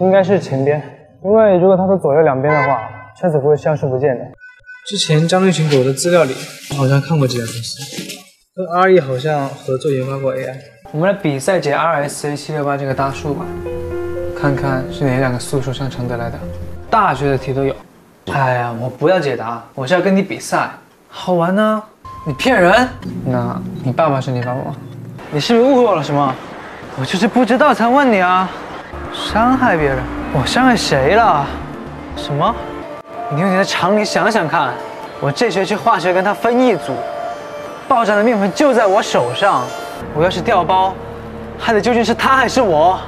应该是前边，因为如果它是左右两边的话，车子不会消失不见的。之前张立群给我的资料里，好像看过这家公司，跟 RE 好像合作研发过 AI。我们来比赛解 RSA 七六八这个大数吧，看看是哪两个素数相乘得来的。大学的题都有。哎呀，我不要解答，我是要跟你比赛，好玩呢。你骗人！那你爸爸是你爸爸吗？你是不是误会我了什么？我就是不知道才问你啊。伤害别人，我伤害谁了？什么？你用你的常理想想看，我这学期化学跟他分一组，爆炸的面粉就在我手上，我要是掉包，害的究竟是他还是我？